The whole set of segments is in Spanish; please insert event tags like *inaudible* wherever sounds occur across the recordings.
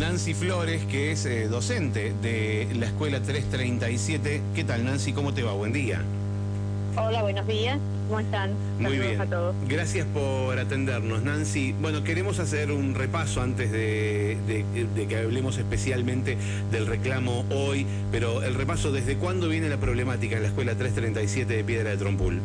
Nancy Flores, que es eh, docente de la Escuela 337. ¿Qué tal, Nancy? ¿Cómo te va? Buen día. Hola, buenos días. ¿Cómo están? Muy bien. a todos. Gracias por atendernos, Nancy. Bueno, queremos hacer un repaso antes de, de- de que hablemos especialmente del reclamo hoy, pero el repaso, ¿desde cuándo viene la problemática en la Escuela 337 de Piedra de Trompul?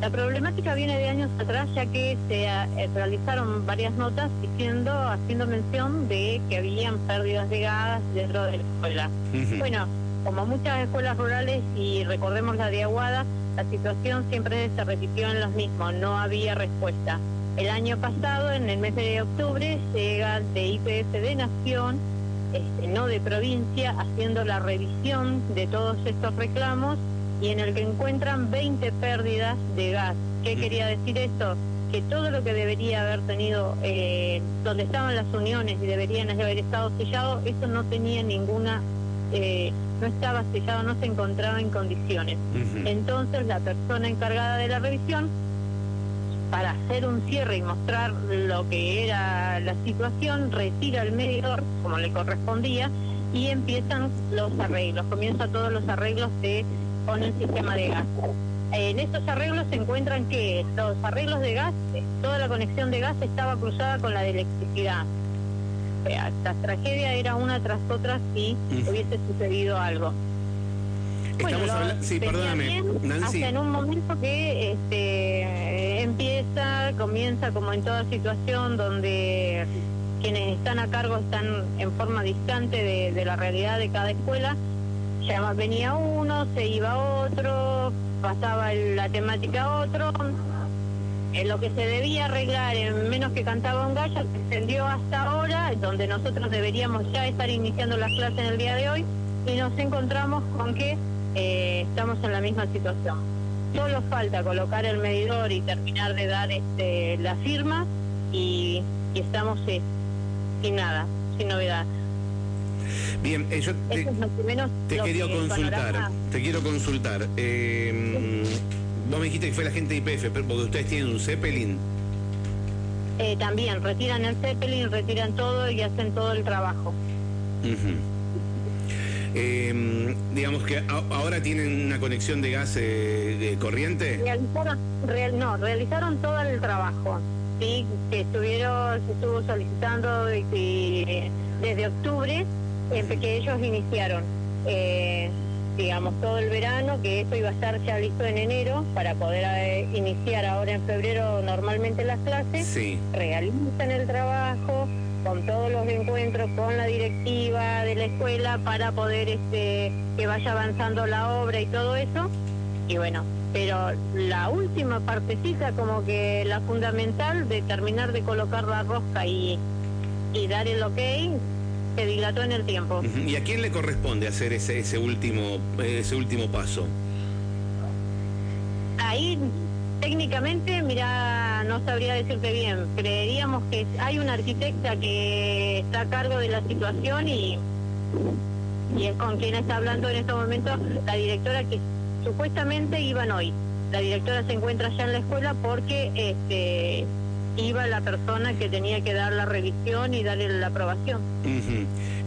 La problemática viene de años atrás, ya que se eh, realizaron varias notas diciendo, haciendo mención de que habían pérdidas de gas dentro de la escuela. Bueno, como muchas escuelas rurales y recordemos la de Aguada, la situación siempre se repitió en los mismos, no había respuesta. El año pasado, en el mes de octubre, llega de IPF de Nación, este, no de provincia, haciendo la revisión de todos estos reclamos y en el que encuentran 20 pérdidas de gas. ¿Qué Mm. quería decir esto? Que todo lo que debería haber tenido, eh, donde estaban las uniones y deberían haber estado sellados, eso no tenía ninguna, eh, no estaba sellado, no se encontraba en condiciones. Entonces la persona encargada de la revisión, para hacer un cierre y mostrar lo que era la situación, retira el medidor, como le correspondía, y empiezan los arreglos, comienzan todos los arreglos de, con el sistema de gas. En estos arreglos se encuentran que los arreglos de gas, eh, toda la conexión de gas estaba cruzada con la de electricidad. O sea, la tragedia era una tras otra si Ujú. hubiese sucedido algo. Estamos hablando... Sí, perdóname, Nancy. Hasta en un momento que este, empieza, comienza como en toda situación donde quienes están a cargo están en forma distante de, de la realidad de cada escuela. Venía uno, se iba otro, pasaba la temática a otro. En lo que se debía arreglar en menos que cantaba un gallo se extendió hasta ahora, donde nosotros deberíamos ya estar iniciando las clases en el día de hoy, y nos encontramos con que eh, estamos en la misma situación. Solo falta colocar el medidor y terminar de dar este, la firma y, y estamos eh, sin nada, sin novedad. Bien, eh, yo te, Eso es lo que menos te lo quería que consultar. panorama- Te quiero consultar. Eh, vos me dijiste que fue la gente de IPF, pero porque ustedes tienen un Zeppelin. eh, también retiran el Zeppelin, retiran todo y hacen todo el trabajo. Eh, digamos que ahora tienen una conexión de gas eh, de corriente. Realizaron, real- no, realizaron todo el trabajo, sí, que estuvieron, se estuvo solicitando desde octubre, que ellos iniciaron, eh, digamos, todo el verano, que eso iba a estar ya listo en enero para poder eh, iniciar ahora en febrero normalmente las clases Sí. realizan el trabajo con todos los encuentros con la directiva de la escuela para poder este que vaya avanzando la obra y todo eso y bueno pero la última partecita como que la fundamental de terminar de colocar la rosca y, y dar el ok se dilató en el tiempo. ¿Y a quién le corresponde hacer ese, ese último ese último paso? Ahí técnicamente, mira, no sabría decirte bien. Creeríamos que hay una arquitecta que está a cargo de la situación y, y es con quien está hablando en estos momentos la directora que supuestamente iban hoy. La directora se encuentra ya en la escuela porque este iba la persona que tenía que dar la revisión y darle la aprobación.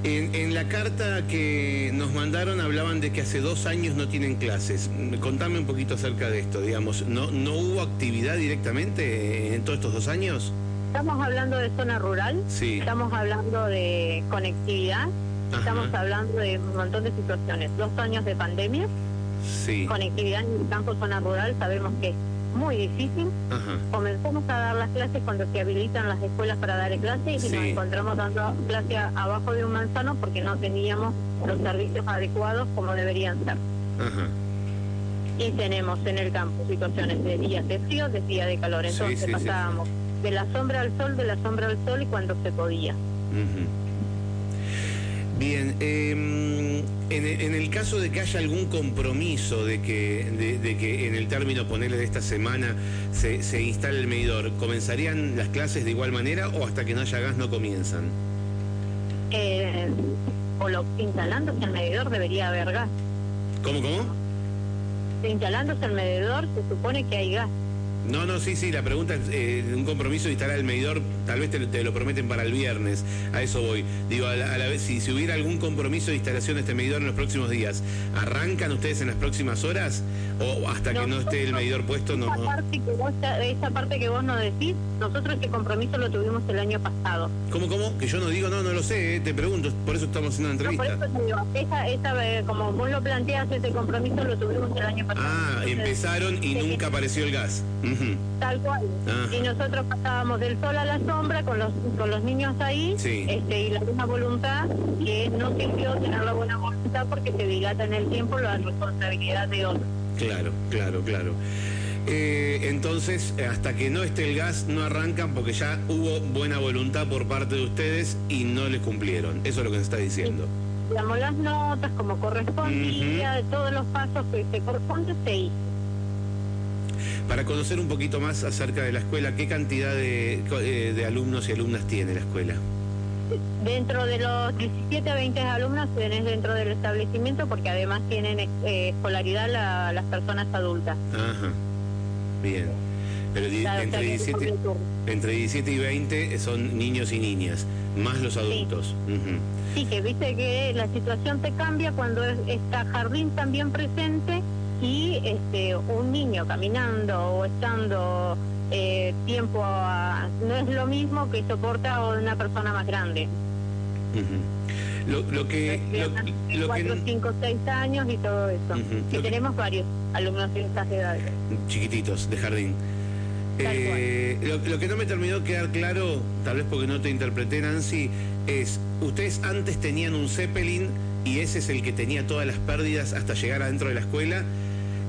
En, en la carta que nos mandaron hablaban de que hace dos años no tienen clases. Contame un poquito acerca de esto, digamos. ¿No, no hubo actividad directamente en todos estos dos años? Estamos hablando de zona rural, Sí. estamos hablando de conectividad, Ajá. estamos hablando de un montón de situaciones. Dos años de pandemia, Sí. conectividad en el campo zona rural, sabemos que muy difícil. Ajá. Comenzamos a dar las clases cuando se habilitan las escuelas para dar clases y Sí. nos encontramos dando clase a- abajo de un manzano porque no teníamos los servicios adecuados como deberían ser. Ajá. Y tenemos en el campo situaciones de días de frío, de días de calor. Entonces sí, sí, pasábamos de la sombra al sol, de la sombra al sol y cuando se podía. Bien, eh, en, en el caso de que haya algún compromiso de que, de, de que en el término, ponerle de esta semana, se, se instale el medidor, ¿comenzarían las clases de igual manera o hasta que no haya gas no comienzan? Eh, o lo, instalándose el medidor debería haber gas. ¿Cómo, cómo? Instalándose el medidor se supone que hay gas. No, no, sí, sí, la pregunta es eh, un compromiso de instalar el medidor tal vez te, lo prometen para el viernes, a eso voy. Digo, a la, vez, si, si, hubiera algún compromiso de instalación de este medidor en los próximos días, ¿arrancan ustedes en las próximas horas? ¿O hasta que no esté el medidor puesto? No, esa, Parte que vos, esa parte que vos no decís, nosotros este compromiso lo tuvimos el año pasado. ¿Cómo, cómo? Que yo no digo, no, no lo sé, eh, te pregunto, por eso estamos haciendo una entrevista. por eso digo, esa, esa, eh, como vos lo planteas, ese compromiso lo tuvimos el año pasado. Ah, empezaron y nunca apareció el gas. Tal cual. Y nosotros pasábamos del sol a la sombra con los, con los niños ahí este, y la buena voluntad que no sirvió tener la buena voluntad porque se dilata en el tiempo la responsabilidad de otros. Claro, claro, claro. Eh, entonces, hasta que no esté el gas, no arrancan porque ya hubo buena voluntad por parte de ustedes y no les cumplieron. Eso es lo que se está diciendo. Damos las notas como correspondía, de todos los pasos que se corresponde se hizo. Para conocer un poquito más acerca de la escuela, ¿qué cantidad de, eh, de alumnos y alumnas tiene la escuela? Dentro de los 17 a 20 alumnos tenés dentro del establecimiento porque además tienen eh, escolaridad las personas adultas. Ajá, bien. Pero entre, 17, entre 17 y 20 son niños y niñas, más los adultos. Sí, que viste que la situación te cambia cuando está jardín también presente y este un niño caminando o estando eh, tiempo no es lo mismo que soporta una persona más grande. lo, lo, que... Lo, 4, 5, 6 años y todo eso. que tenemos varios alumnos de estas edades. Chiquititos, de jardín. Eh, lo, que no me terminó de quedar claro, tal vez porque no te interpreté, Nancy, es, ustedes antes tenían un Zeppelin y ese es el que tenía todas las pérdidas hasta llegar adentro de la escuela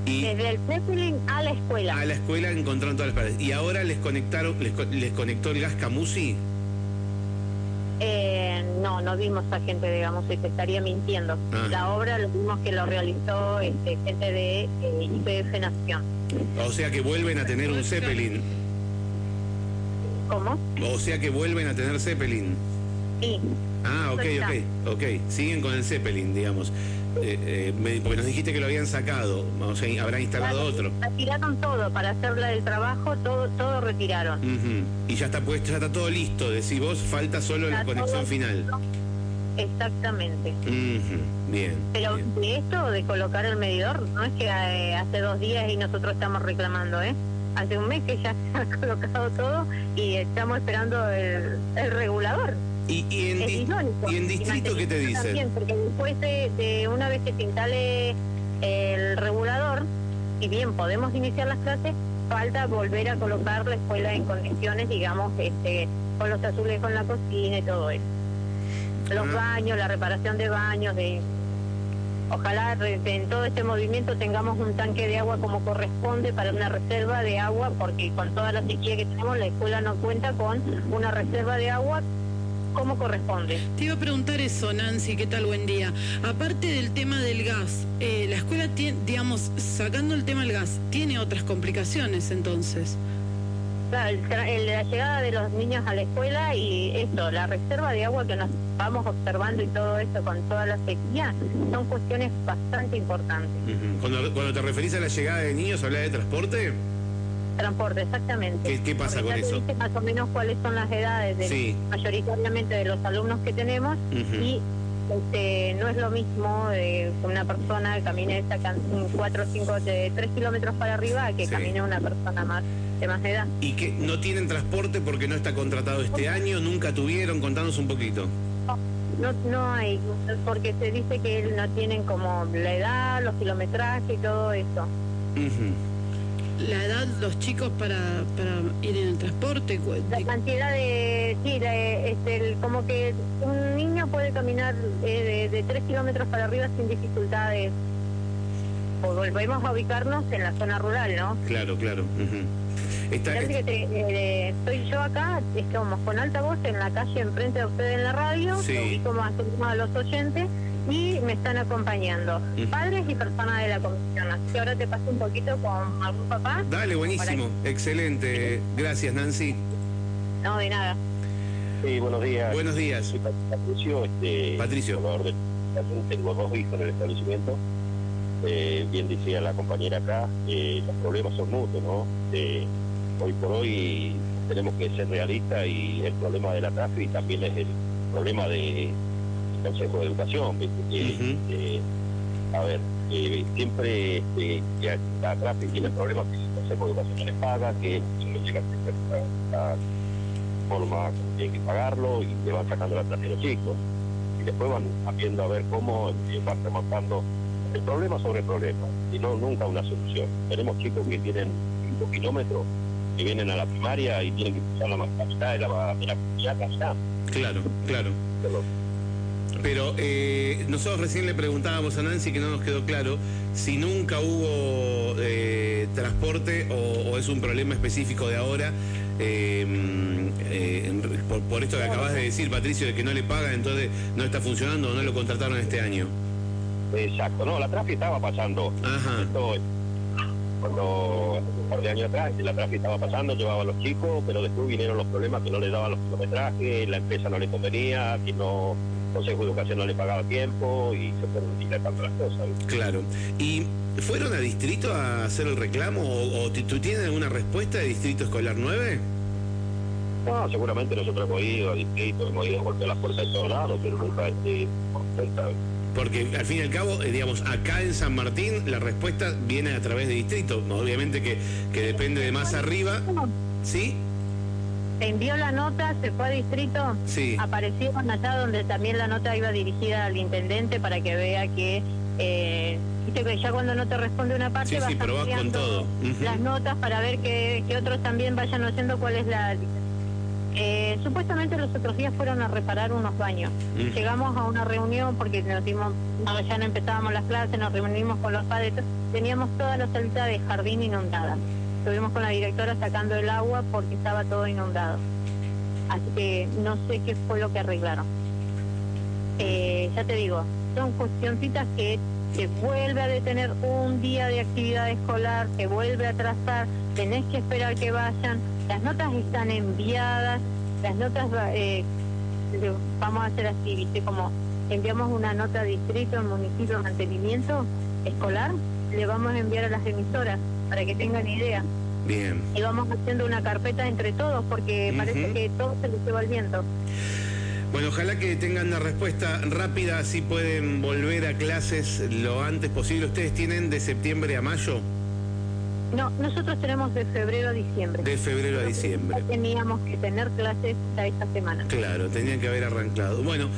desde el Zeppelin a la escuela. A la escuela encontraron todas las paredes. ¿Y ahora les conectaron, les, conectó el gas Camusi? Eh, no, no vimos a gente de Gamusi, te estaría mintiendo. Ah. La obra lo vimos que lo realizó este, gente de eh, IPF Nación. O sea que vuelven a tener un Zeppelin. ¿Cómo? O sea que vuelven a tener Zeppelin. Sí. Ah, ok, ok, ok. Siguen con el Zeppelin, digamos. Eh, eh, porque nos dijiste que lo habían sacado, o sea, habrán instalado otro. Retiraron todo para hacerla el trabajo, todo todo retiraron. Y ya está puesto, ya está todo listo, decís vos, falta solo la conexión final. Exactamente. Bien. Pero de esto, de colocar el medidor, no es que eh, hace dos días y nosotros estamos reclamando, ¿eh? Hace un mes que ya *laughs* se ha colocado todo y estamos esperando el regulador. ¿Y, en, ¿Y, en, distrito qué te dice? También, porque después de, una vez que se instale el regulador, y bien podemos iniciar las clases, falta volver a colocar la escuela en condiciones, digamos, este, con los azules, con la cocina y todo eso. Los ah. baños, la reparación de baños, de ojalá en todo este movimiento tengamos un tanque de agua como corresponde para una reserva de agua, porque con toda la sequía que tenemos, la escuela no cuenta con una reserva de agua como corresponde. Te iba a preguntar eso, Nancy, ¿qué tal? Buen día. Aparte del tema del gas, eh, la escuela tiene, digamos, sacando el tema del gas, ¿tiene otras complicaciones entonces? Claro, la llegada de los niños a la escuela y esto, la reserva de agua que nos vamos observando y todo eso con toda la sequía, son cuestiones bastante importantes. cuando, cuando te referís a la llegada de niños, ¿hablas de transporte? Transporte, exactamente. ¿Qué, pasa con eso? más o menos cuáles son las edades de, mayoritariamente de los alumnos que tenemos y este, no es lo mismo de una persona que camine 4 o 5, de 3 kilómetros para arriba que camine una persona más de más edad. ¿Y que no tienen transporte porque no está contratado este año? ¿Nunca tuvieron? Contanos un poquito. No, no hay, porque se dice que no tienen como la edad, los kilometrajes y todo eso la edad los chicos para, para ir en el transporte? La cantidad de... Sí, este, como que un niño puede caminar eh, de, tres kilómetros para arriba sin dificultades. O volvemos a ubicarnos en la zona rural, ¿no? Claro, claro. Eh, estoy yo acá, estamos con alta voz en la calle enfrente de ustedes en la radio, sí. como a los oyentes y me están acompañando padres y personas de la comisión. Así que ahora te paso un poquito con algún papá. Dale, buenísimo, excelente. Gracias, Nancy. No, de nada. Sí, buenos días. Buenos días. Soy Patricio. Este, Patricio. tengo dos hijos en el establecimiento. Eh, bien decía la compañera acá, eh, los problemas son mutuos, ¿no? Eh, hoy por hoy tenemos que ser realistas y el problema de la tráfico también es el problema de Consejo de Educación, que, a ver, siempre este, que la tráfico tiene problemas que el Consejo de Educación no les paga, que no llega a la forma que tiene que pagarlo y le van sacando la clase a los chicos. Y después van viendo a ver cómo eh, van remontando el problema sobre el problema, y no nunca una solución. Tenemos chicos que tienen 5 kilómetros que vienen a la primaria y tienen que cruzar la, mitad de la, de la comunidad Claro, claro. Pero eh, nosotros recién le preguntábamos a Nancy que no nos quedó claro si nunca hubo eh, transporte o, es un problema específico de ahora. Eh, por, esto que acabas de decir, Patricio, de que no le pagan, entonces no está funcionando o no lo contrataron este año. Exacto, no, la tráfico estaba pasando. Ajá cuando un par de años atrás la tráfico estaba pasando, llevaba a los chicos, pero después vinieron los problemas que no le daban los kilometrajes, la empresa no le convenía, que no el Consejo de Educación no le pagaba tiempo y se fueron dilatando las cosas. Claro. ¿Y fueron a distrito a hacer el reclamo o, tú tienes alguna respuesta de Distrito Escolar 9? No, seguramente nosotros hemos ido a distrito, hemos ido a golpear las puertas de todos lados, pero nunca este, porque al fin y al cabo, eh, digamos, acá en San Martín la respuesta viene a través de distrito. Obviamente que, que depende de más arriba. ¿Sí? Se envió la nota, se fue a distrito. Sí. Aparecieron allá donde también la nota iba dirigida al intendente para que vea que. Eh, que ya cuando no te responde una parte vas con todo. las notas para ver que, que otros también vayan haciendo cuál es la eh, supuestamente los otros días fueron a reparar unos baños. Mm. Llegamos a una reunión porque nos dimos, ya no empezábamos las clases, nos reunimos con los padres, teníamos toda la salita de jardín inundada. Estuvimos con la directora sacando el agua porque estaba todo inundado. Así que no sé qué fue lo que arreglaron. Eh, ya te digo, son cuestioncitas que se vuelve a detener un día de actividad escolar, se vuelve a atrasar, tenés que esperar que vayan las notas están enviadas, las notas, eh, vamos a hacer así, ¿viste? Como enviamos una nota a distrito, municipio de mantenimiento escolar, le vamos a enviar a las emisoras para que tengan idea. Bien. Y vamos haciendo una carpeta entre todos porque parece que todo se les lleva al viento. Bueno, ojalá que tengan una respuesta rápida, así pueden volver a clases lo antes posible. ¿Ustedes tienen de septiembre a mayo? No, nosotros tenemos de febrero a diciembre. De febrero a diciembre. Teníamos que tener clases esta semana. Claro, tenían que haber arrancado. Bueno,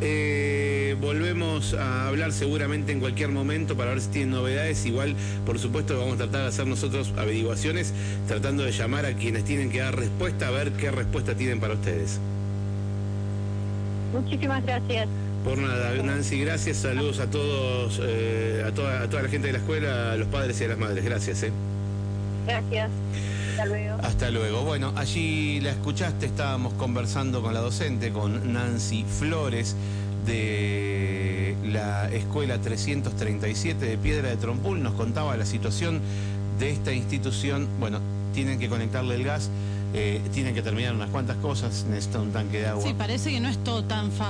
eh, volvemos a hablar seguramente en cualquier momento para ver si tienen novedades. Igual, por supuesto, vamos a tratar de hacer nosotros averiguaciones, tratando de llamar a quienes tienen que dar respuesta, a ver qué respuesta tienen para ustedes. Muchísimas gracias. Por nada, Nancy, gracias. Saludos a todos, eh, a, toda, a toda la gente de la escuela, a los padres y a las madres. Gracias. Eh. Gracias. Hasta luego. Hasta luego. Bueno, allí la escuchaste, estábamos conversando con la docente, con Nancy Flores de la escuela 337 de Piedra de Trompul, nos contaba la situación de esta institución. Bueno, tienen que conectarle el gas, eh, tienen que terminar unas cuantas cosas, necesita un tanque de agua. Sí, parece que no es todo tan fácil.